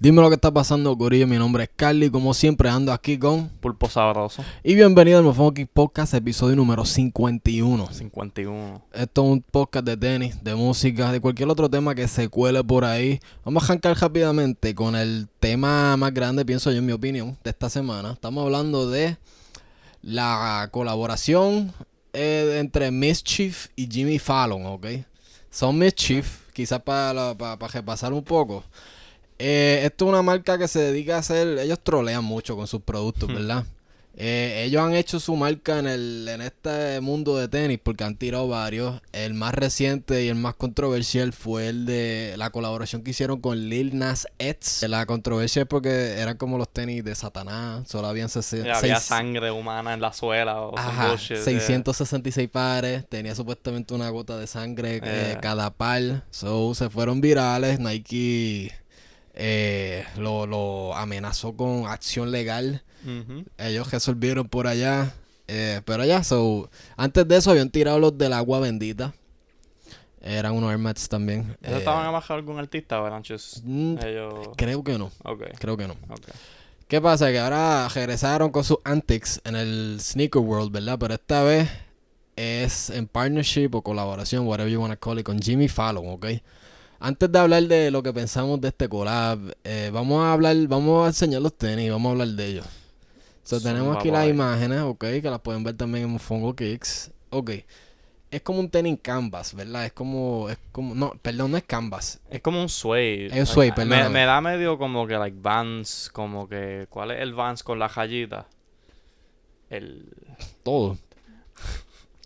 Dime lo que está pasando, Corillo. Mi nombre es Carly. Como siempre, ando aquí con. Pulpo sabroso. Y bienvenido al Mofongo Kick Podcast, episodio número 51. 51. Esto es un podcast de tenis, de música, de cualquier otro tema que se cuele por ahí. Vamos a arrancar rápidamente con el tema más grande, pienso yo, en mi opinión, de esta semana. Estamos hablando de la colaboración eh, entre Mischief y Jimmy Fallon, ¿ok? Son Mischief, quizás para, para, para repasar un poco. Eh, esto es una marca que se dedica a hacer. Ellos trolean mucho con sus productos, ¿verdad? Eh, ellos han hecho su marca en, el, en este mundo de tenis porque han tirado varios. El más reciente y el más controversial fue el de la colaboración que hicieron con Lil Nas X. La controversia es porque eran como los tenis de Satanás. Solo habían se había sangre humana en la suela. O Ajá, 666 pares. Tenía supuestamente una gota de sangre eh, cada par. So, se fueron virales. Nike eh, lo, lo, amenazó con acción legal. Ellos resolvieron por allá. Eh, pero ya, so, antes de eso habían tirado los del agua bendita. Eran unos Air también. ¿Eso estaban a bajar algún artista o mm, Creo que no. Creo que no. ¿Qué pasa? Que ahora regresaron con sus antics en el Sneaker World, ¿verdad? Pero esta vez es en partnership o colaboración, whatever you want to call it, con Jimmy Fallon, ¿ok? Antes de hablar de lo que pensamos de este collab, eh, vamos a hablar, vamos a enseñar los tenis, vamos a hablar de ellos. So, tenemos aquí las imágenes, ok, que las pueden ver también en Fungo Kicks. Ok. Es como un tenis canvas, ¿verdad? Es como, es como, no, perdón, no es canvas. Es como un suede. Es suede, perdón. Me, da medio como que, like, Vans, como que, ¿cuál es el Vans con la rayita? El... Todo.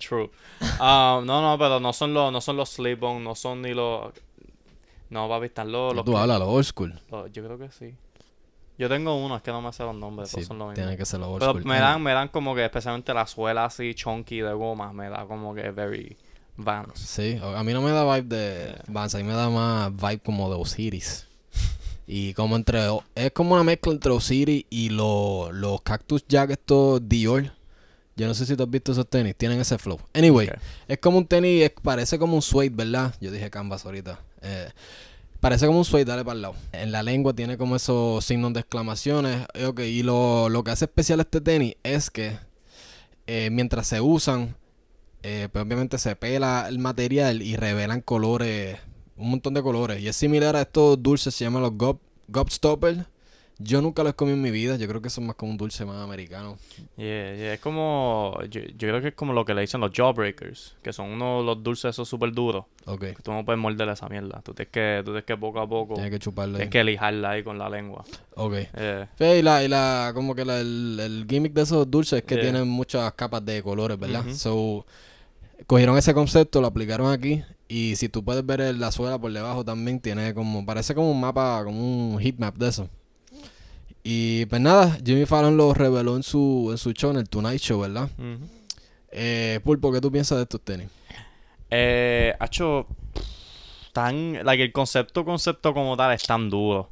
True. Um, no, no, pero no son los, no son los slip-on, no son ni los... No, papi, están los... los tú hablas, los old school. yo creo que sí. Yo tengo uno, es que no me sé los nombres, sí, son los Tiene que ser los old Pero me dan, me dan como que, especialmente la suela así chunky de goma, me da como que very Vans. Sí, a mí no me da vibe de Vans, a mí me da más vibe como de Osiris. y como entre... Es como una mezcla entre Osiris y los, los Cactus Jack estos Dior. Yo no sé si tú has visto esos tenis, tienen ese flow. Anyway, es como un tenis, parece como un suede, ¿verdad? Yo dije canvas ahorita. Eh, parece como un suede, dale para el lado. En la lengua tiene como esos signos de exclamaciones. Eh, y lo, que hace especial este tenis es que eh, mientras se usan, pues obviamente se pela el material y revelan colores, un montón de colores. Y es similar a estos dulces, se llaman los Gob, Gobstopper yo nunca los comido en mi vida. Yo creo que son más como un dulce más americano. Yeah, yeah. Es como. Yo, creo que es como lo que le dicen los jawbreakers. Que son unos los dulces esos súper duros. Ok. Que tú no puedes morder esa mierda. Tú tienes que, tú tienes que poco a poco. Tienes que chuparla. Tienes que lijarla ahí con la lengua. Ok. y la, y la, como que el, el, gimmick de esos dulces es que tienen muchas capas de colores, ¿verdad? So, cogieron ese concepto, lo aplicaron aquí. Y si tú puedes ver la suela por debajo también tiene como. Parece como un mapa, como un heat map de eso. Y pues nada, Jimmy Fallon lo reveló en su, en su show, en el Tonight Show, ¿verdad? eh, Pulpo, ¿qué tú piensas de estos tenis? Eh, hecho tan, like, el concepto, concepto como tal es tan duro.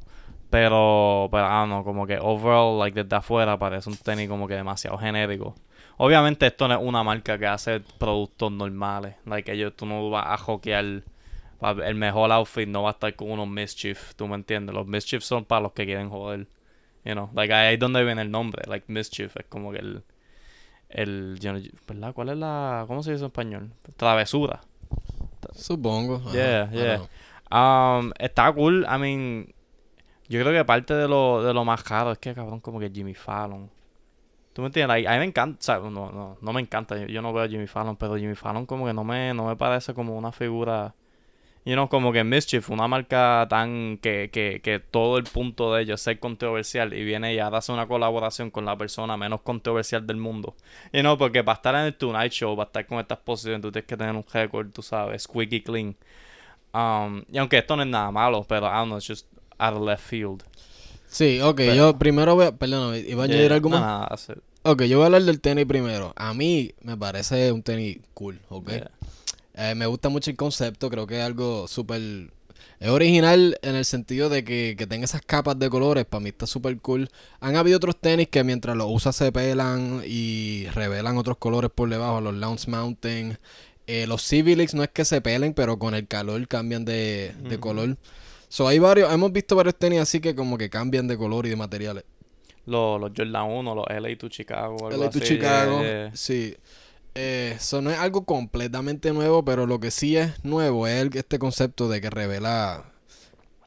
Pero, pero, ah, no, como que overall, like, desde afuera parece un tenis como que demasiado genérico. Obviamente esto no es una marca que hace productos normales. Like, ellos, tú no vas a hockear el mejor outfit, no va a estar con unos Mischief, ¿tú me entiendes? Los Mischief son para los que quieren joder. You know, like ahí es donde viene el nombre, like Mischief, es como que el, el, ¿verdad? ¿Cuál es la, cómo se dice en español? Travesura. Supongo. Yeah, yeah. Um, está cool, I mean, yo creo que parte de lo, de lo más caro es que, cabrón, como que Jimmy Fallon. ¿Tú me entiendes? a mí me encanta, o sea, no, no, no me encanta, yo, yo, no veo a Jimmy Fallon, pero Jimmy Fallon como que no me, no me parece como una figura you know, como que Mischief, una marca tan que, que, que todo el punto de ellos es ser controversial y viene y hace una colaboración con la persona menos controversial del mundo. You know, porque para estar en el Tonight Show, para estar con estas posiciones, tú tienes que tener un récord, tú sabes, squeaky clean. Um, y aunque esto no es nada malo, pero I don't know, it's just out of left field. Sí, ok, yo primero voy a, perdón, ¿iba a añadir algo más? Ok, yo voy a hablar del tenis primero. A mí me parece un tenis cool, ok. Eh, me gusta mucho el concepto, creo que es algo súper... Es original en el sentido de que, que tenga esas capas de colores, para mí está súper cool. Han habido otros tenis que mientras los usas se pelan y revelan otros colores por debajo, los Lounge Mountain. Eh, los Civilix no es que se pelen, pero con el calor cambian de, de color. So, hay varios, hemos visto varios tenis así que como que cambian de color y de materiales. Los, los Jordan 1, los LA to Chicago. Algo LA to así, Chicago, yeah, yeah. sí. Eh, Eso no es algo completamente nuevo, pero lo que sí es nuevo es este concepto de que revela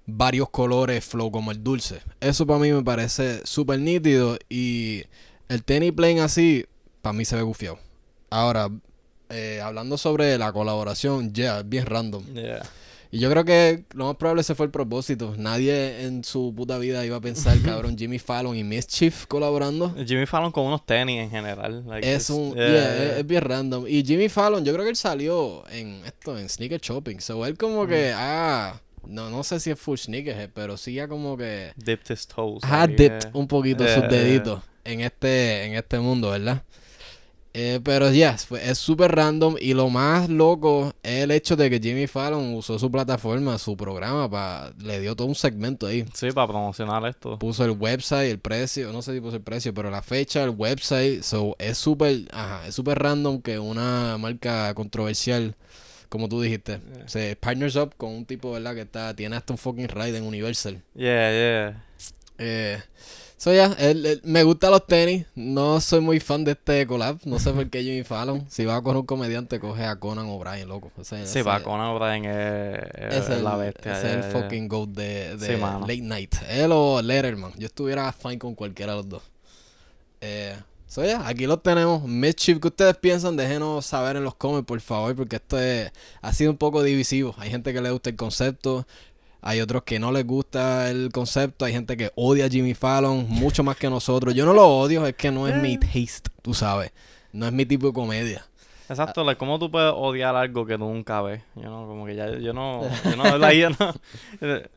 varios colores flow como el dulce. Eso para mí me parece súper nítido y el tenis plain así, para mí se ve gufiado. Ahora, eh, hablando sobre la colaboración, ya, es bien random. Yeah. Y yo creo que lo más probable ese fue el propósito. Nadie en su puta vida iba a pensar, cabrón, Jimmy Fallon y Mischief colaborando. Jimmy Fallon con unos tenis en general. like, Es un, yeah. Es, es bien random. Y Jimmy Fallon, yo creo que él salió en esto, en sneaker shopping. So él como que, ah, no, no sé si es full sneakerhead, pero sí ya como que Dipped his toes. ha ahí, dipped yeah. un poquito sus deditos en este, en este mundo, ¿verdad? Eh, pero ya, es súper random y lo más loco es el hecho de que Jimmy Fallon usó su plataforma, su programa, para le dio todo un segmento ahí. Sí, para promocionar esto. Puso el website, el precio, no sé si puso el precio, pero la fecha, el website, so, es súper, ajá, es súper random que una marca controversial, como tú dijiste, se partners up con un tipo, ¿verdad? Que está, tiene hasta un fucking ride en Universal. Yeah, yeah. Eh, so ya, él- él- me gustan los tenis, no soy muy fan de este collab, no sé por qué Jimmy Fallon, si va a coger un comediante, coge a Conan O'Brien, loco. Ese- va, Conan O'Brien es, es la bestia. es yeah, el yeah. fucking goat de, de Sí. Late Night. Él o Letterman. Yo estuviera fine con cualquiera de los dos. Eh, so ya, aquí los tenemos. Mischief, ¿qué ustedes piensan? Déjenos saber en los comments, por favor, porque esto es- ha sido un poco divisivo. Hay gente que le gusta el concepto. Hay otros que no les gusta el concepto. Hay gente que odia a Jimmy Fallon mucho más que nosotros. Yo no lo odio, es que no es mi taste, tú sabes. No es mi tipo de comedia. Exacto, like, ¿cómo tú puedes odiar algo que tú nunca ves? Yo no, como que ya, yo no, yo no, like, yo no, don't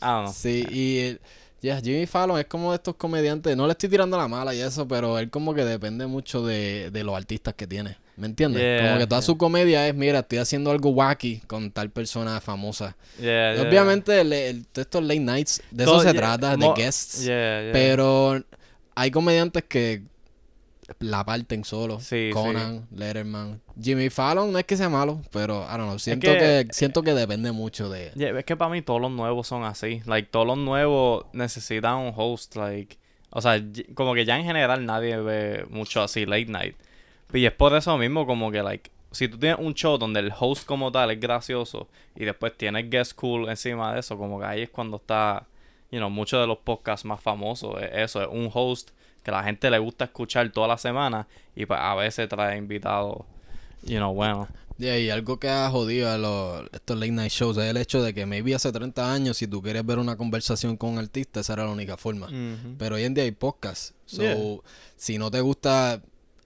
know. Sí, y el- ya, Jimmy Fallon es como de estos comediantes, no le estoy tirando la mala y eso, pero él como que depende mucho de, de los artistas que tiene. ¿Me entiendes? Yeah, como que toda yeah. su comedia es, mira, estoy haciendo algo wacky con tal persona famosa. Yeah. Obviamente, el, el- de estos late nights, de Todo- eso se trata, de guests. Pero hay comediantes que la parten solo. Sí, Conan, Letterman. Jimmy Fallon no es que sea malo, pero I don't know. Siento que- que, siento que depende mucho de. Yeah, es que para mí todos los nuevos son así. Like, todos los nuevos necesitan un host, like... O sea, como que ya en general nadie ve mucho así late night. Y es por eso mismo como que, like... Si tú tienes un show donde el host como tal es gracioso y después tienes guest cool encima de eso, como que ahí es cuando está, you know, muchos de los podcasts más famosos. es Eso, es un host que la gente le gusta escuchar toda la semana y pues a veces trae invitados, you know, bueno. Yeah, y algo que ha jodido a los, estos late night shows es el hecho de que maybe hace 30 años, si tú querías ver una conversación con un artista, esa era la única forma. Pero hoy en día hay podcasts. So, Yeah. si no te gusta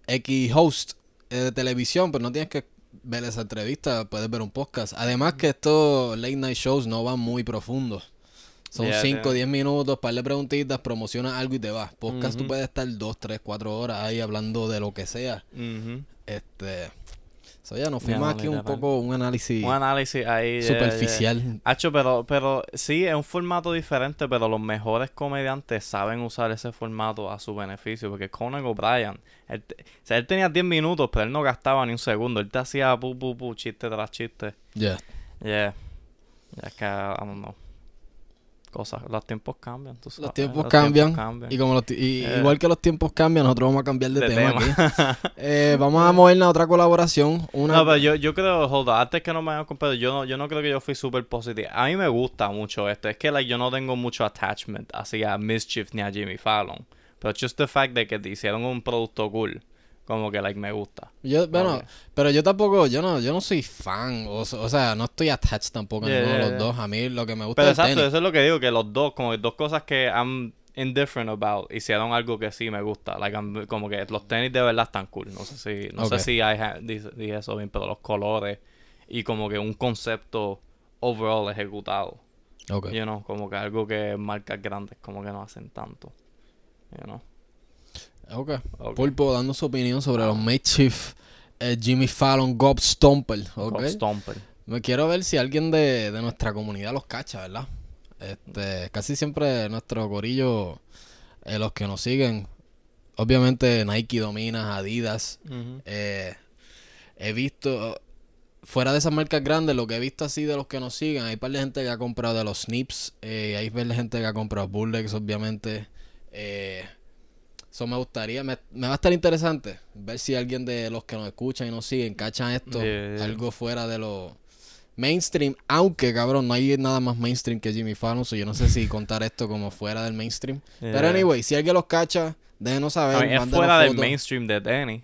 X host eh, de televisión, pues no tienes que ver esa entrevista, puedes ver un podcast. Además que estos late night shows no van muy profundos. Son Yeah, 5 o yeah. 10 minutos, par de preguntitas, promocionas algo y te vas. Podcast tú puedes estar 2, 3, 4 horas ahí hablando de lo que sea. Este... So, ya nos fuimos aquí un poco un análisis Un análisis ahí. yeah, superficial. Hacho, pero, pero sí, es un formato diferente, pero los mejores comediantes saben usar ese formato a su beneficio. Porque Conan O'Brien, él, o sea, él tenía 10 minutos, pero él no gastaba ni un segundo. Él te hacía pu, pu, pu, chiste tras chiste. Ya. Yeah. Ya es que, I don't know. Cosas, los tiempos cambian, tú sabes. Los tiempos cambian. Y como los y- Eh. igual que los tiempos cambian, nosotros vamos a cambiar de, De tema, tema. aquí. Eh, vamos a movernos a otra colaboración. Una... No, pero yo, yo creo, on, antes que no me hayan comprado, yo no, yo no creo que yo fui súper positivo. A mí me gusta mucho esto. Es que like, yo no tengo mucho attachment hacia Mischief ni a Jimmy Fallon. Pero just the fact de que te hicieron un producto cool, como que like me gusta. Yo, bueno, pero yo tampoco, yo no, yo no soy fan, o, o sea, no estoy attached tampoco a Yeah, ninguno de los yeah. dos. A mí lo que me gusta Pero es exacto, tenis. eso es lo que digo, que los dos, como que dos cosas que I'm indifferent about, hicieron algo que sí me gusta. Like, I'm- como que los tenis de verdad están cool. No sé si, no sé si ha- dije, dije eso bien, pero los colores y como que un concepto overall ejecutado. Ok. You know, como que algo que marcas grandes como que no hacen tanto. You know. Ok. Ok. Pulpo dando su opinión sobre los Makeshift eh, Jimmy Fallon Gob Stomper. Ok. Gob Stomper. Me quiero ver si alguien de, de nuestra comunidad los cacha, ¿verdad? Este, casi siempre nuestro gorillo, eh, los que nos siguen, obviamente Nike domina, Adidas. Eh, he visto, fuera de esas marcas grandes, lo que he visto así de los que nos siguen, hay par de gente que ha comprado de los Snips, eh, hay par de gente que ha comprado Bullets, obviamente. Eh, eso me gustaría, me, me va a estar interesante ver si alguien de los que nos escuchan y nos siguen cachan esto, Yeah, yeah. algo fuera de lo mainstream, aunque cabrón, no hay nada más mainstream que Jimmy Fallon, so yo no sé si contar esto como fuera del mainstream. Pero anyway, si alguien los cacha, déjenos saber. I mean, es fuera del mainstream de Danny.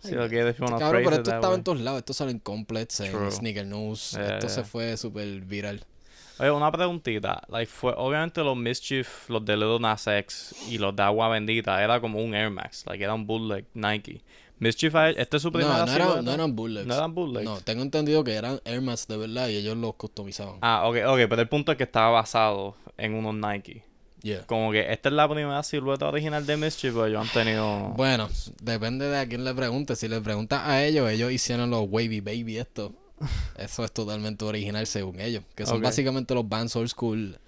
Si lo quieres, Cabrón, pero esto estaba way. en todos lados. Esto sale en Complets, en True. Sneaker News. Esto se fue súper viral. Oye, una preguntita. Like, fue, obviamente los Mischief, los de Little Nas X y los de Agua Bendita era como un Air Max. Like, era un bootleg Nike. Mischief, este es su primera No, no, era- no eran bootlegs. No eran bootlegs. No, tengo entendido que eran Air Max de verdad y ellos los customizaban. Ah, ok, ok, pero el punto es que estaba basado en unos Nike. Yeah. Como que esta es la primera silueta original de Mischief, pero ellos han tenido... Bueno, depende de a quién le pregunte. Si le preguntas a ellos, ellos hicieron los Wavy Baby esto. Eso es totalmente original según ellos. Que son básicamente los Vans Old School.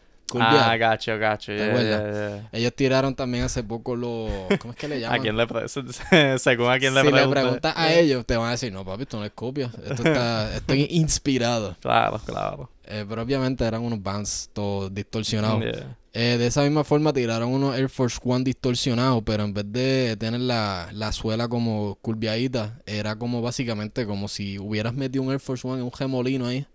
Ah, gacho, gacho. ¿Te yeah, acuerdas? yeah, yeah. Ellos tiraron también hace poco los... ¿Cómo es que le llaman? ¿A quién le pre- Según a quién le si le preguntas a ellos, te van a decir, no, papi, esto no es copia. Esto está, esto es inspirado. Claro, claro. Eh, pero obviamente eran unos Vans todos distorsionados. Yeah. Eh, de esa misma forma tiraron unos Air Force One distorsionados, pero en vez de tener la, la suela como curviadita, era como básicamente como si hubieras metido un Air Force One en un gemolino ahí.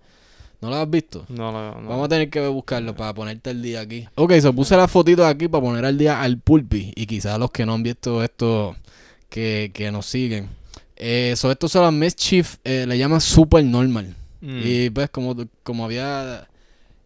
¿No lo has visto? No, no, no. Vamos a tener que buscarlo para ponerte el día aquí. Ok, so puse las fotitos aquí para poner al día al pulpi. Y quizás los que no han visto esto, que, que nos siguen. Eh, so estos son las Mischief, eh, le llaman Super Normal. Mm. Y pues como, como había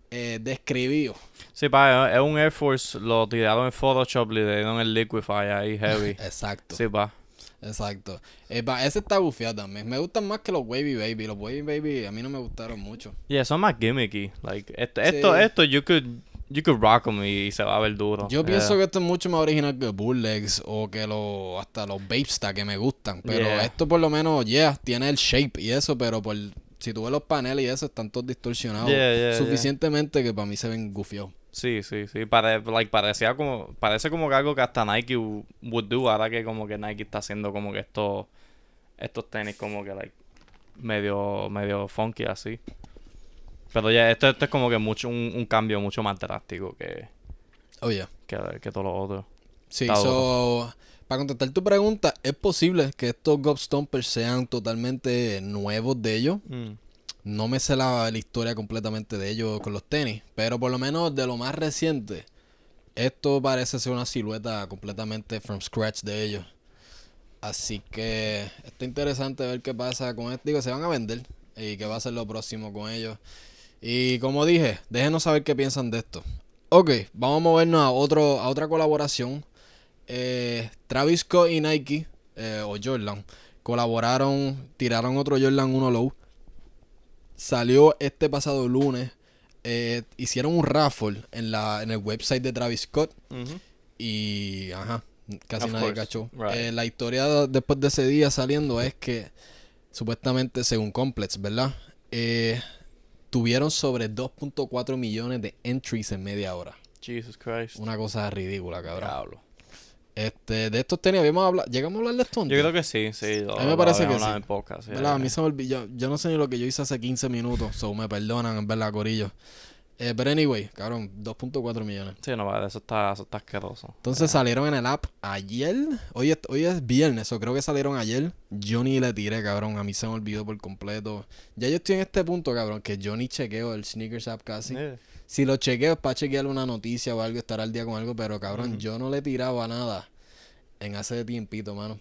eh, describido. Sí, pa, es un Air Force, lo tiraron en Photoshop, le dieron el Liquify ahí, heavy. Exacto. sí, pa. Exacto. Eh, ese está bufiado también. Me gustan más que los Wavy Baby. Los Wavy Baby a mí no me gustaron mucho. Y eso es más gimmicky. Like, esto, Sí. esto, esto, you could, you could rock 'em y se va a ver duro. Yo Yeah. pienso que esto es mucho más original que Bulllegs o que los hasta los Babesta que me gustan. Pero Yeah. esto por lo menos, yeah, tiene el shape y eso, pero por si tú ves los paneles y eso, están todos distorsionados. Yeah, yeah, suficientemente que para mí se ven gufiados. Sí, sí, sí. Pare, like, parecía como, parece como que algo que hasta Nike would do. Ahora que como que Nike está haciendo como que estos, estos tenis como que like medio, medio funky así. Pero ya, esto, esto es como que mucho, un, un cambio mucho más drástico que, Oye. que, que todos los otros. Sí, Está so, para contestar tu pregunta, es posible que estos Gob Stompers sean totalmente nuevos de ellos. Mm. No me sé la, la historia completamente de ellos con los tenis, pero por lo menos de lo más reciente, esto parece ser una silueta completamente from scratch de ellos. Así que está interesante ver qué pasa con esto. Digo, se van a vender y qué va a ser lo próximo con ellos. Y como dije, déjenos saber qué piensan de esto. Ok, vamos a movernos a, otro, a otra colaboración. Eh, Travis Scott y Nike, eh, o Jordan, colaboraron, tiraron otro Jordan 1 Low. Salió este pasado lunes. Eh, hicieron un raffle en, la, en el website de Travis Scott. Y, ajá, casi Of nadie course, cachó. right. Eh, la historia después de ese día saliendo es que, supuestamente, según Complex, ¿verdad? Tuvieron sobre 2.4 millones de entries en media hora. Jesus Christ. Una cosa ridícula, cabrón. Diablo. Este, de estos tenis habíamos hablado. ¿Llegamos a hablar de Yo creo que sí, sí. lo- A mí me parece que sí. A mí se me olvidó. Yo, yo no sé ni lo que yo hice hace 15 minutos. So me perdonan, en verdad, Corillo. Eh, pero anyway, cabrón, 2.4 millones. Sí, no, vale, eso está, eso está asqueroso. Entonces salieron en el app ayer. Hoy es, hoy es viernes, o creo que salieron ayer. Yo ni le tiré, cabrón. A mí se me olvidó por completo. Ya yo estoy en este punto, cabrón, que yo ni chequeo el sneakers app casi. Si lo chequeo es para chequear una noticia o algo, estar al día con algo, pero cabrón, yo no le tiraba nada en hace tiempito, mano.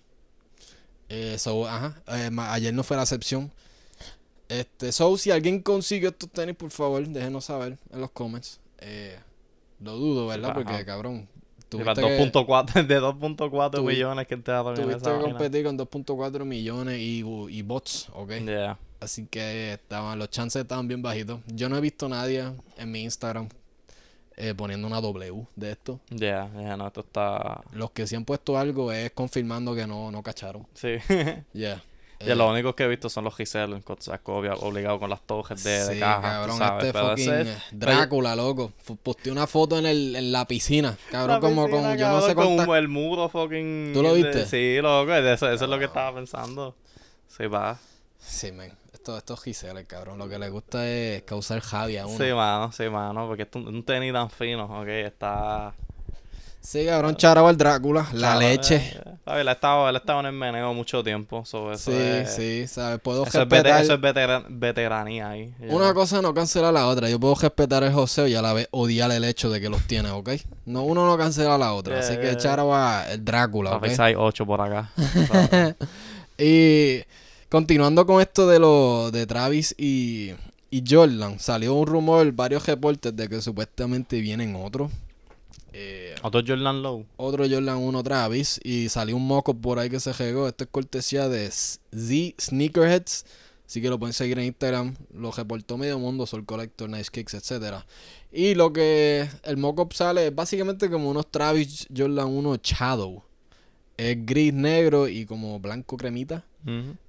Eh, so, ajá, eh, ayer no fue la excepción. Este, so, si alguien consigue estos tenis, por favor, déjenos saber en los comments. Eh, lo dudo, ¿verdad? Ajá. Porque, cabrón, De tuviste las que, 2.4 de 2.4 Tuvi- millones que entraron en tuviste que vaina. competir con 2.4 millones y, y bots, ¿ok? Yeah. Así que estaban, los chances estaban bien bajitos. Yo no he visto nadie en mi Instagram eh, poniendo una W de esto. Yeah, yeah, no, esto está... Los que sí han puesto algo es confirmando que no, no cacharon. Sí. Yeah. y lo único que he visto son los Giselle con obligado con las tojes de, de sí, caja, cabrón, sabes. este fucking ese- eh, Drácula, loco. Posteé una foto en, el, en la piscina. Cabrón, La como piscina, con, yo no sé cabrón, cuántas... con el muro fucking... ¿Tú lo de- viste? Sí, loco, eso, eso es lo que estaba pensando. Sí, va. Sí, men. Esto, esto es cabrón. Lo que le gusta es causar javi a uno. Sí, mano, sí, mano, porque es un, un tenis tan fino, ok, está... Sí, cabrón, charaba al Drácula, la leche. eh, eh, ha estado, él ha estado en el meneo mucho tiempo, so, eso sí, sí, ¿sabes? Puedo Eso es, respetar. eso es vetera- veteranía ahí. ya. Una cosa no cancela la otra. Yo puedo respetar el joseo y a la vez odiar el hecho de que los tiene, ¿ok? No, uno no cancela la otra. Yeah, así yeah, que yeah. charaba el Drácula, ¿ok? Papi, hay ocho por acá. Y continuando con esto de lo de Travis y, y Jordan, salió un rumor, varios reportes de que supuestamente vienen otros. Eh, Otro Jordan Lowe. otro Jordan 1 Travis y salió un moco por ahí que se regó. Esto es cortesía de Z Sneakerheads. Así que lo pueden seguir en Instagram. Lo reportó Medio Mundo, Soul Collector, Nice Kicks, etcétera. Y lo que el mock-up sale es básicamente como unos Travis Jordan 1 Shadow. Es gris, negro y como blanco cremita.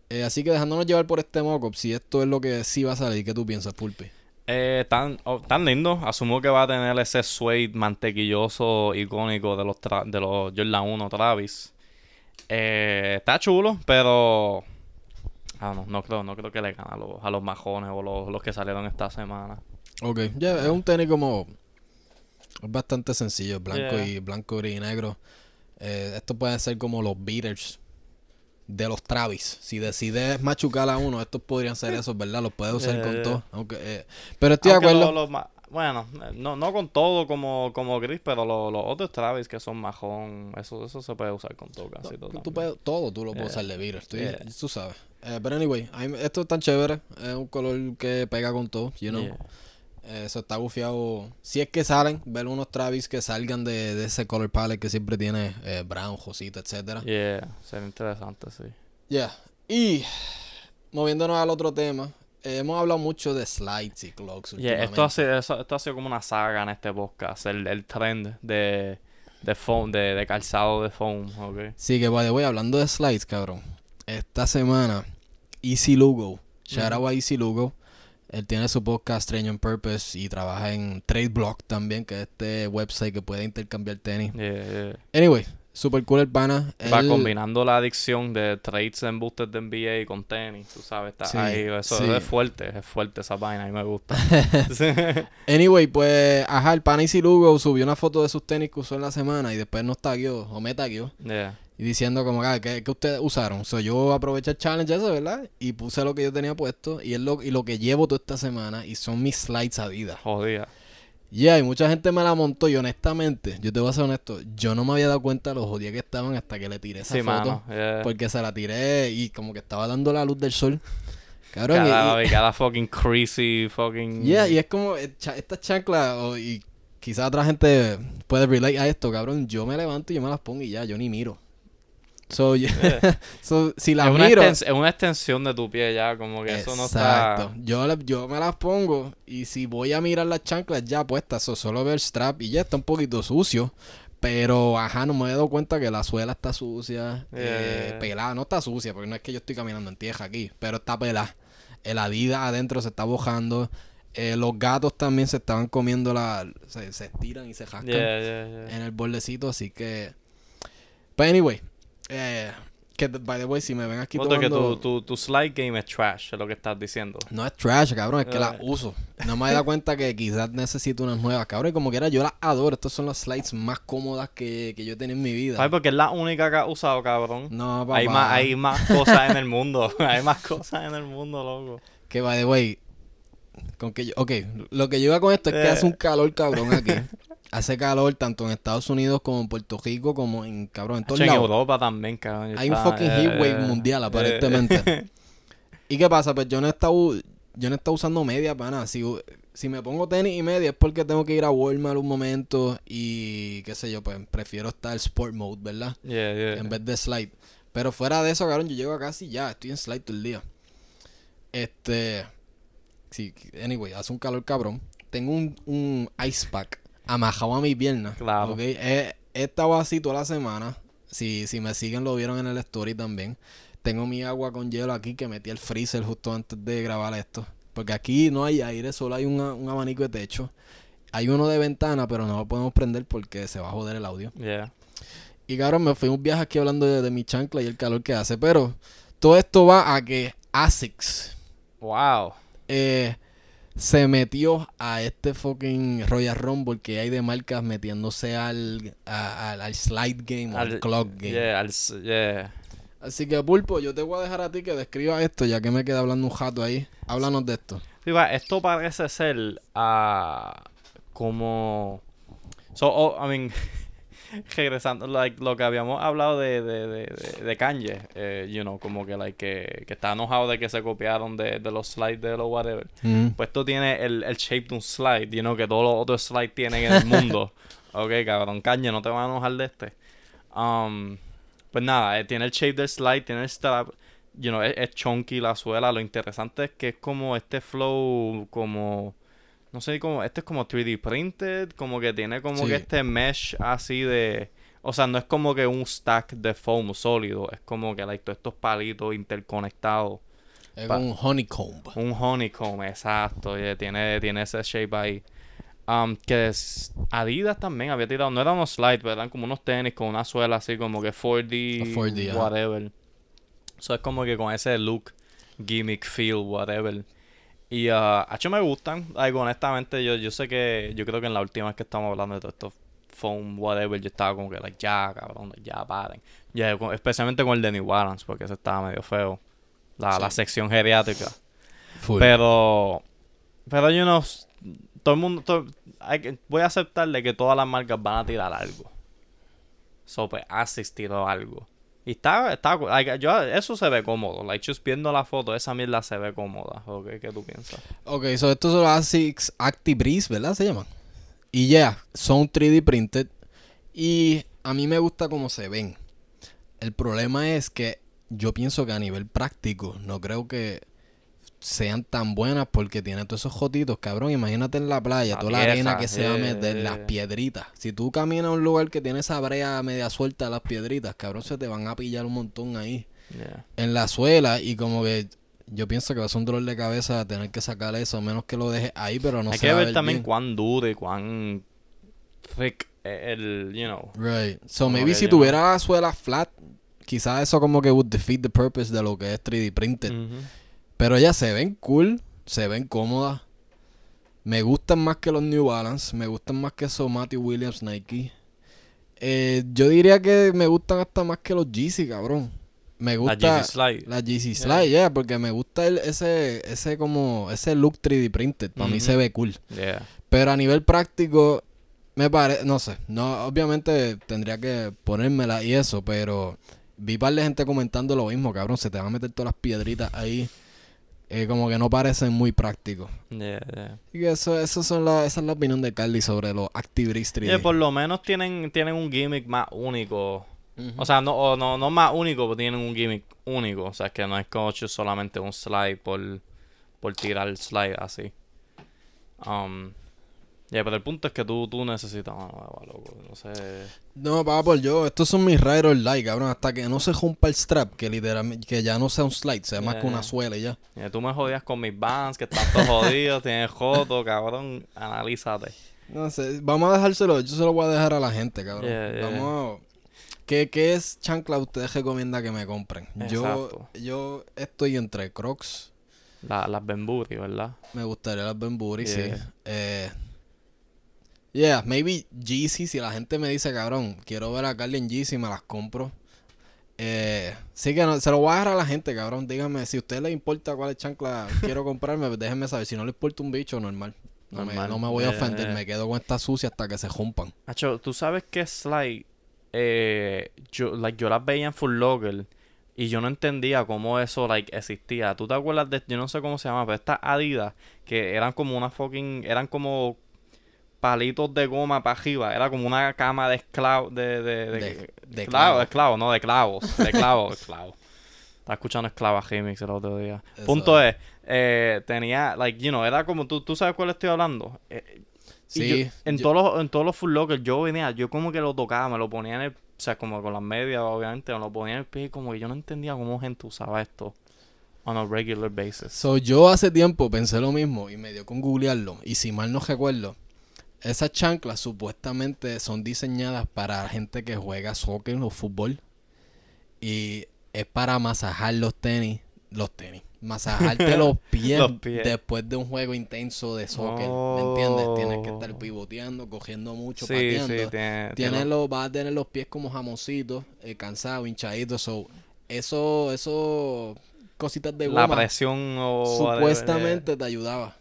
Eh, así que dejándonos llevar por este mock-up, si esto es lo que sí va a salir, ¿qué tú piensas, Pulpi? Eh, tan, oh, tan lindo. Asumo que va a tener ese suede mantequilloso icónico de los, tra- de los Jordan 1 Travis. Eh, está chulo, pero... Ah, no, no creo, no creo que le gane a los, a los majones o los, los que salieron esta semana. Ok, ya es un tenis como. Es bastante sencillo, blanco Yeah. y blanco, gris y negro. Eh, esto puede ser como los beaters de los Travis. Si decides machucar a uno, estos podrían ser esos, ¿verdad? Los puedes usar con yeah. todo. Aunque, eh, pero estoy de acuerdo. lo- ma- bueno, eh, no, no con todo como, como gris, pero lo- los otros Travis que son majón, eso, eso se puede usar con todo casi todo. Tú puedes- todo tú lo puedes usar de beater. Tú, sabes. Eh, pero anyway, esto es tan chévere. Es un color que pega con todo, you know. Yeah. Eso está bufiado. Si es que salen, ver unos Travis que salgan de, de ese color palette que siempre tiene eh, brown, josita, etcétera. Yeah, sería interesante, sí. Ya. Y moviéndonos al otro tema, eh, hemos hablado mucho de slides y clogs. Yeah, esto, ha sido, esto ha sido como una saga en este podcast, el, el trend de, de foam, de, de calzado de foam, ok. Sí, que by the way, hablando de slides, cabrón. Esta semana, Easy Lugo. Shout out a Easy Lugo. Él tiene su podcast Strange on Purpose y trabaja en Trade Block también, que es este website que puede intercambiar tenis. Yeah, yeah. Anyway, super cool el pana. Va Él- combinando la adicción de trades en boosters de NBA con tenis, tú sabes, está Sí, ahí, eso sí. es fuerte, es fuerte esa vaina, a mí me gusta. Anyway, pues, ajá, el pana Easy Lugo subió una foto de sus tenis que usó en la semana y después nos tagueó, o me tagueó. Yeah. Y diciendo como, ah, ¿qué, qué ustedes usaron? So, yo aproveché el challenge ese, ¿verdad? Y puse lo que yo tenía puesto y es lo, y lo que llevo toda esta semana y son mis slides Adidas. Jodida. Yeah, y mucha gente me la montó y honestamente, yo te voy a ser honesto, yo no me había dado cuenta de los jodidos que estaban hasta que le tiré esa Sí, foto. mano. yeah. Porque se la tiré y como que estaba dando la luz del sol. Cabrón, Cada, y, cada fucking creasy, fucking... yeah, y es como eh, esta chancla, o- y quizás otra gente puede relate a esto, cabrón. Yo me levanto y yo me las pongo y ya, yo ni miro. So, yo- Yeah. so, si las es, una miro. es una extensión de tu pie ya, como que eso no Exacto. está... Yo, le- yo me las pongo y si voy a mirar las chanclas ya puestas, so, solo ver el strap y ya está un poquito sucio. Pero, ajá, no me he dado cuenta que la suela está sucia, eh, Yeah. pelada. No está sucia, porque no es que yo estoy caminando en tierra aquí, pero está pelada. El Adidas adentro se está bojando. Eh, los gatos también se estaban comiendo la... Se, se estiran y se jascan Yeah, yeah, yeah. en el bordecito, así que... But anyway, eh, que by the way, si me ven aquí Foto que tomando... tu, tu, tu slide game es trash, es lo que estás diciendo. No es trash, cabrón, es que las Eh. uso. No me he dado cuenta que quizás necesito unas nuevas, cabrón. Y como quiera, yo las adoro. Estas son las slides más cómodas que, que yo he tenido en mi vida. ¿Sabes? Porque es la única que has usado, cabrón. No, papá. Hay más, hay más cosas en el mundo. hay más cosas en el mundo, loco. Que by the way, con que yo... Ok, lo que yo iba con esto es que Eh. hace un calor, cabrón, aquí. hace calor tanto en Estados Unidos como en Puerto Rico, como en, cabrón, en todos en. Europa también, cabrón. Hay un fucking eh, heat wave eh, mundial, eh, aparentemente. ¿Y qué pasa? Pues yo no he estado, yo no he estado usando media para nada. Si, si me pongo tenis y media es porque tengo que ir a Walmart un momento y qué sé yo, pues prefiero estar sport mode, ¿verdad? yeah, yeah. En vez de slide. Pero fuera de eso, cabrón, yo llego a casi ya, estoy en slide todo el día. Este, sí, anyway, hace un calor cabrón. Tengo un, un ice pack amajado a mi pierna. Claro. ¿ok? He, he estado así toda la semana. Si, si me siguen lo vieron en el story también. Tengo mi agua con hielo aquí que metí al freezer justo antes de grabar esto. Porque aquí no hay aire, solo hay una- un abanico de techo. Hay uno de ventana, pero no lo podemos prender porque se va a joder el audio. Yeah. Y cabrón, me fui un viaje aquí hablando de, de mi chancla y el calor que hace. Pero todo esto va a que ASICS Wow. eh, se metió a este fucking Royal Rumble que hay de marcas metiéndose al, a- al, al slide game o al, clock game. Yeah, al s- yeah. Así que, Pulpo, yo te voy a dejar a ti que describa esto, ya que me queda hablando un jato ahí. Háblanos de esto. Esto parece ser ah, como... So, oh, I mean, regresando, like, lo que habíamos hablado de, de, de, de, de Kanye, eh, you know, como que, like, que, que está enojado de que se copiaron de, de los slides de los whatever. Pues esto tiene el, el shape de un slide, you know, que todos los otros slides tienen en el mundo. ok, cabrón, Kanye, no te vas a enojar de este. Um, pues nada, eh, tiene el shape del slide, tiene el strap, you know, es, es chunky la suela. Lo interesante es que es como este flow, como, no sé, como, este es como 3D printed, como que tiene como Sí. que este mesh así de, o sea, no es como que un stack de foam sólido, es como que, like, todos estos palitos interconectados. Es Pa- un honeycomb. Un honeycomb, exacto. yeah, tiene, tiene ese shape ahí. Um, que es- Adidas también había tirado, no eran unos slides, pero eran como unos tenis con una suela así como que 4D, 4D, ajá. whatever. Eso es como que con ese look, gimmick, feel, whatever. Y a hecho me gustan. Like, honestamente, yo, yo sé que, yo creo que en la última vez que estamos hablando de todo esto, foam, whatever, yo estaba como que, like, ya, cabrón, ya paren. Ya, especialmente con el de New Balance, porque ese estaba medio feo. La, la sección geriátrica. Full. Pero, pero, you know, s- todo el mundo, todo- hay que- voy a aceptarle que todas las marcas van a tirar algo. So, pues, Asics tiró algo. Y está, está, yo, eso se ve cómodo. Like, just viendo la foto, esa mierda se ve cómoda. Ok, ¿qué tú piensas? Ok, so estos son los ASICS Actibreeze, ¿verdad? Se llaman. Y ya, son 3D printed. Y a mí me gusta cómo se ven. El problema es que yo pienso que a nivel práctico, no creo que sean tan buenas porque tiene todos esos jotitos, cabrón. Imagínate en la playa, La toda la arena que se va a meter, yeah. las piedritas. Si tú caminas a un lugar que tiene esa brea media suelta las piedritas, cabrón, se te van a pillar un montón ahí en la suela y como que yo pienso que va a ser un dolor de cabeza tener que sacar eso, a menos que lo dejes ahí, pero no Hay se que va ver también bien. cuán duro y cuán thick el, you know. Right. So maybe si tuviera la suela flat, quizás eso como que would defeat the purpose de lo que es 3D printed. Pero ellas se ven cool, se ven cómodas. Me gustan más que los New Balance, me gustan más que esos Matthew Williams Nike. Eh, yo diría que me gustan hasta más que los Yeezy, cabrón. Me La gusta Yeezy Slide. La GC Slide, yeah, porque me gusta el- ese, ese como, ese look 3D printed. Para mí se ve cool. Yeah. Pero a nivel práctico, me parece, no sé, no, obviamente tendría que ponérmela y eso, pero vi par de gente comentando lo mismo, cabrón, se te van a meter todas las piedritas ahí, eh, como que no parecen muy prácticos. Yeah, yeah. Y eso, eso son la, esa es la opinión de Carly sobre los Activist 3D. Yeah, por lo menos tienen, tienen un gimmick más único. Ujú. O sea, no, o no, no más único, pero tienen un gimmick único. O sea, que no es como solamente un slide por, por tirar el slide así. Um, yeah, pero el punto es que tú, tú necesitas una nueva, loco. No sé. No, papá, por yo, estos son mis Ride or Die, cabrón, hasta que no se rompa el strap, que literalmente, que ya no sea un slide, sea más que una Yeah. suela y ya. Yeah, tú me jodías con mis bands, que están todos jodidos, tienes joto, cabrón. Analízate. No sé, vamos a dejárselo, yo se lo voy a dejar a la gente, cabrón. Yeah. Vamos a... ¿Qué, ¿Qué es chancla ustedes recomiendan que me compren? Yo, Exacto. yo estoy entre Crocs, La, las Bemburi, ¿verdad? me gustaría las Ben Buri, sí. Eh, yeah, maybe Yeezy, si la gente me dice, cabrón, quiero ver a Carly en Yeezy, me las compro. Eh, sí que no, se lo voy a dejar a la gente, cabrón. Díganme, si a ustedes les importa cuál chancla quiero comprarme, déjenme saber. Si no les importa un bicho, normal. No, me, Normal. no me voy a Yeah, ofender, yeah. me quedo con esta sucia hasta que se rompan. Hacho, tú sabes que Slide, eh, yo, like, yo las veía en Full Locker y yo no entendía cómo eso like, existía. ¿Tú te acuerdas de, yo no sé cómo se llama, pero estas Adidas que eran como una fucking, eran como palitos de goma para arriba, era como una cama de esclavos, de, de, de, De- no, de clavos, de clavos, esclavos. Estaba escuchando Esclava Remix el otro día. Eso Punto es, eh, tenía, like, you know, era como, ¿tú, tú sabes cuál estoy hablando? Eh, Sí. yo- en, yo- todos los, en todos los full lockers yo venía, yo como que lo tocaba, me lo ponía en el, o sea, como con las medias, obviamente, me lo ponía en el pie y como que yo no entendía cómo gente usaba esto on a regular basis. So, yo hace tiempo pensé lo mismo y me dio con googlearlo. Y si mal no recuerdo, esas chanclas supuestamente son diseñadas para gente que juega soccer o fútbol. Y es para masajar los tenis Los tenis. Masajarte los pies, Los pies. después de un juego intenso de soccer. ¿Me entiendes? Tienes que estar Oh. pivoteando, cogiendo mucho, Sí, pateando. sí, tiene, los, vas a tener los pies como jamoncitos, eh, cansados, hinchaditos. So, eso, eso, cositas de la goma, presión o supuestamente te ayudaba.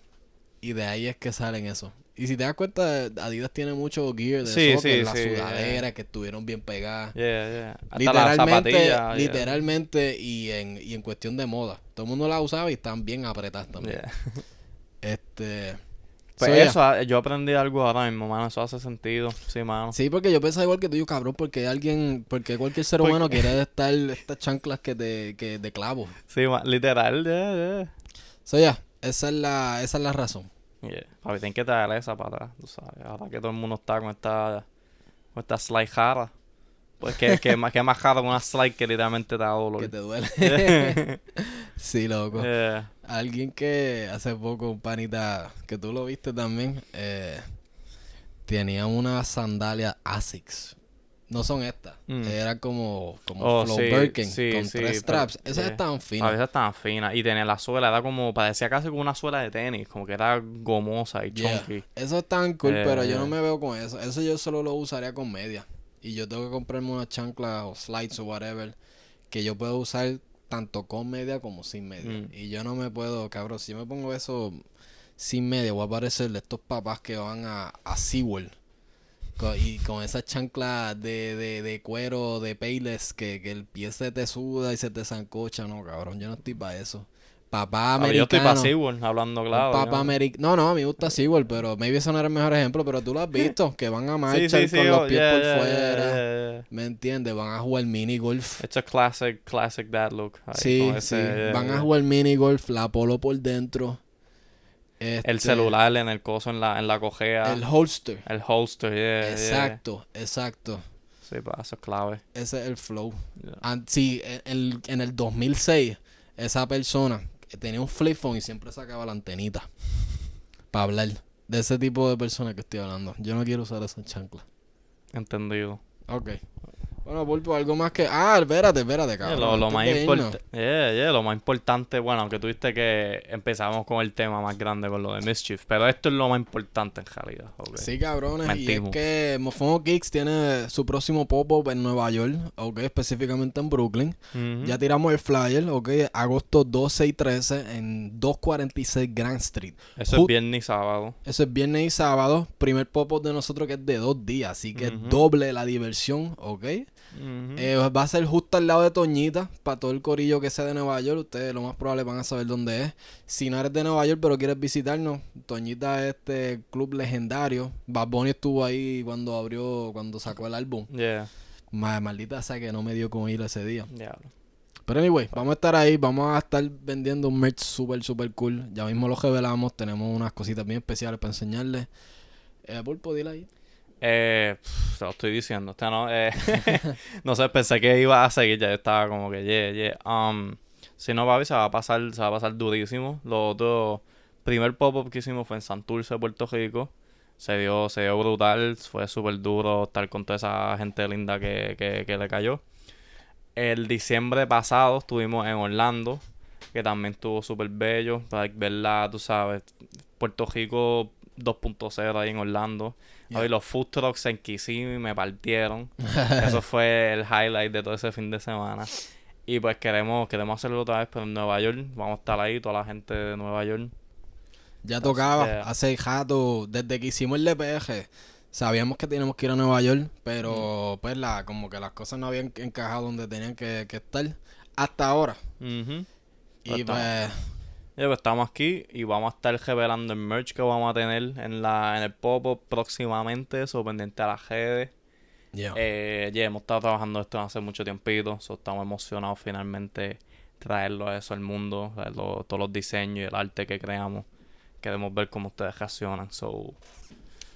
Y de ahí es que salen eso. Y si te das cuenta, Adidas tiene mucho gear de Sí, soccer, sí, las sí, sudaderas que estuvieron bien pegadas. Yeah, yeah. Las Literalmente, literalmente y en, y en cuestión de moda. Todo el mundo la usaba y están bien apretadas también. Este. Pues so, eso, ah, yo aprendí algo ahora mismo, mano. Eso hace sentido. Sí, mano. Sí, porque yo pensaba igual que tú, yo cabrón, porque alguien, porque cualquier ser Porque- humano quiere estar estas chanclas que de, que de clavo. Sí, literal, yeah. So, ya, esa es la, esa es la razón. Yeah. Papi, tienen que traer esa para atrás, tú sabes. Ahora que todo el mundo está con esta, con esta slide jara. Pues que, que, más, que más jara con una slide que literalmente te da dolor. Que te duele. sí, loco. Yeah. Alguien que hace poco, un panita, que tú lo viste también, eh, tenía una sandalia Asics. No son estas. Mm. Eran como, como Oh, Flow sí, Birkin, sí, con sí, tres pero- straps. Esas yeah. estaban A finas. veces estaban finas. Y tenía la suela, era como, parecía casi como una suela de tenis, como que era gomosa y Yeah. chunky. Eso están cool, Eh, pero yo no me veo con eso. Eso yo solo lo usaría con media. Y yo tengo que comprarme una chancla o slides o whatever que yo puedo usar tanto con media como sin media. Mm. Y yo no me puedo, cabrón, si me pongo eso sin media, voy a parecer de estos papás que van a, a SeaWorld. Y con esas chanclas de, de, de cuero, de payless, que, que el pie se te suda y se te zancocha. No, cabrón, yo no estoy para eso. Papá Papi, yo estoy americano. para SeaWorld, hablando claro. Papa yo- Ameri- No, no, a mí me gusta SeaWorld, pero maybe ese no era el mejor ejemplo, pero tú lo has visto, que van a marchar sí, sí, con oh, los pies yeah, por yeah, fuera, yeah. ¿me entiendes? Van a jugar mini golf. It's a classic, classic dad look. ahí, Sí, sí, van a jugar mini golf, la polo por dentro. El Este, celular en el coso, en la, en la cojea. El holster. El holster, yeah, yeah. Exacto, exacto. Sí, eso es clave. Ese es el flow. Yeah. An- sí, en, en- en el 2006, esa persona tenía un flip phone y siempre sacaba la antenita para hablar. De ese tipo de personas que estoy hablando. Yo no quiero usar esa chancla. Entendido. Ok. Bueno, Pulpo, algo más que... Ah, espérate, espérate, Yeah, cabrón. lo, lo antes más importante, yeah, yeah, lo más importante, bueno, aunque tuviste que empezamos con el tema más grande con lo de Mischief, pero esto es lo más importante en realidad. ok. Sí, cabrones. Mentimos. Y es que Mofongo Geeks tiene su próximo pop-up en Nueva York, ok, específicamente en Brooklyn. Ya tiramos el flyer, ok, agosto 12 y 13 en 246 Grand Street. Eso es viernes y sábado. Eso es viernes y sábado. Primer pop-up de nosotros que es de dos días, así que es Ujú. doble la diversión, ok. Eh, va a ser justo al lado de Toñita, para todo el corillo que sea de Nueva York. Ustedes lo más probable van a saber dónde es. Si no eres de Nueva York pero quieres visitarnos, Toñita es este club legendario. Bad Bunny estuvo ahí cuando abrió, cuando sacó el álbum. Yeah, Ma- maldita sea que no me dio con ir ese día. diablo. Pero anyway, vamos a estar ahí, vamos a estar vendiendo un merch super, super cool. Ya mismo lo revelamos, tenemos unas cositas bien especiales para enseñarles. Eh, Pulpo, dile ahí. Eh, lo estoy diciendo. Este no, eh, no sé, pensé que iba a seguir, ya estaba como que, yeah, yeah. Um, si no, papi, se va a pasar, se va a pasar durísimo. Lo otro, primer pop-up que hicimos fue en Santurce, Puerto Rico. Se dio, se dio brutal, fue súper duro estar con toda esa gente linda que, que, que le cayó. El diciembre pasado estuvimos en Orlando, que también estuvo súper bello. Like, verla, tú sabes, Puerto Rico 2.0 ahí en Orlando. Yeah. Hoy los food trucks en Kissimmee me partieron. Eso fue el highlight de todo ese fin de semana. Y pues queremos, queremos hacerlo otra vez, pero en Nueva York. Vamos a estar ahí, toda la gente de Nueva York. Ya tocaba, hace jato, desde que hicimos el DPG, sabíamos que teníamos que ir a Nueva York, pero pues la, como que las cosas no habían encajado donde tenían que, que estar hasta ahora. Y pues, pues estamos aquí y vamos a estar revelando el merch que vamos a tener en la en el pop-up próximamente. Eso pendiente a las redes. yeah. Eh, ya hemos estado trabajando esto hace mucho tiempito. so estamos emocionados finalmente traerlo a eso al mundo. traerlo- todos los diseños y el arte que creamos. Queremos ver cómo ustedes reaccionan. So,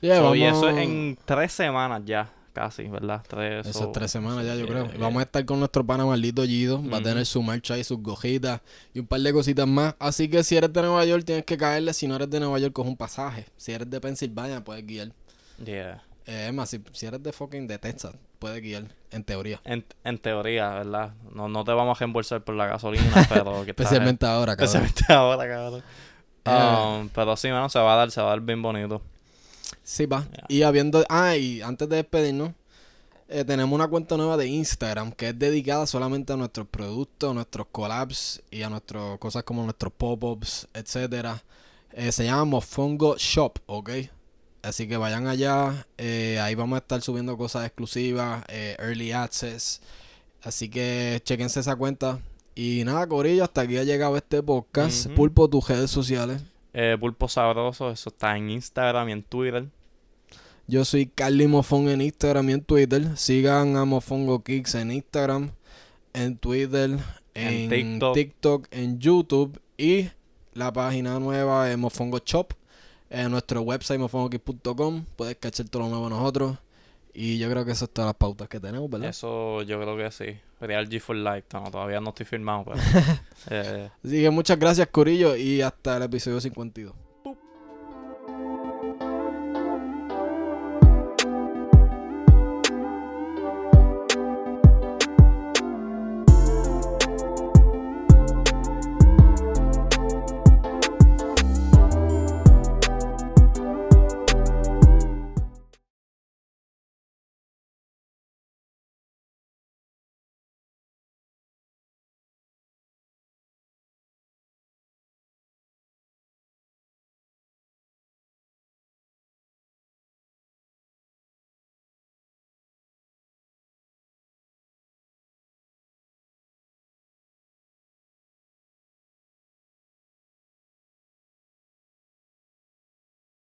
Yeah, so, y eso es en tres semanas ya, casi, ¿verdad? Tres, Esas tres semanas ya, yo creo. yeah. Vamos a estar con nuestro pana maldito Gido. Va a tener su merch ahí, sus gojitas y un par de cositas más. Así que si eres de Nueva York, tienes que caerle. Si no eres de Nueva York, coge un pasaje. Si eres de Pensilvania, puedes guiar. Yeah. Eh, es más, si, si eres de fucking de Texas, puedes guiar, en teoría. En, en teoría, ¿verdad? No, no te vamos a reembolsar por la gasolina, pero... que Especialmente ahora, cabrón. Especialmente ahora, cabrón. Eh. Um, pero sí, mano, se va a dar, se va a dar bien bonito. Sí, va. Y habiendo. Ah, y antes de despedirnos, eh, tenemos una cuenta nueva de Instagram que es dedicada solamente a nuestros productos, nuestros collabs y a nuestras cosas como nuestros pop-ups, etcétera. Eh, se llama Mofongo Shop, ¿ok? Así que vayan allá. eh, ahí vamos a estar subiendo cosas exclusivas, early access. Así que chequense esa cuenta. Y nada, Corillo, hasta aquí ha llegado este podcast. Pulpo, tus redes sociales. Eh, Pulpo Sabroso, eso está en Instagram y en Twitter. Yo soy Carly Mofón en Instagram y en Twitter. Sigan a Mofongo Kicks en Instagram, en Twitter, en, En TikTok. TikTok. en YouTube y la página nueva es Mofongo Shop. En nuestro website mofongokicks.com puedes cachar todo lo nuevo de nosotros. Y yo creo que eso es todas las pautas que tenemos, ¿verdad? Eso yo creo que sí. Real G for Life. No, todavía no estoy firmado, pero... eh, Así que muchas gracias, Corillo, y hasta el episodio 52.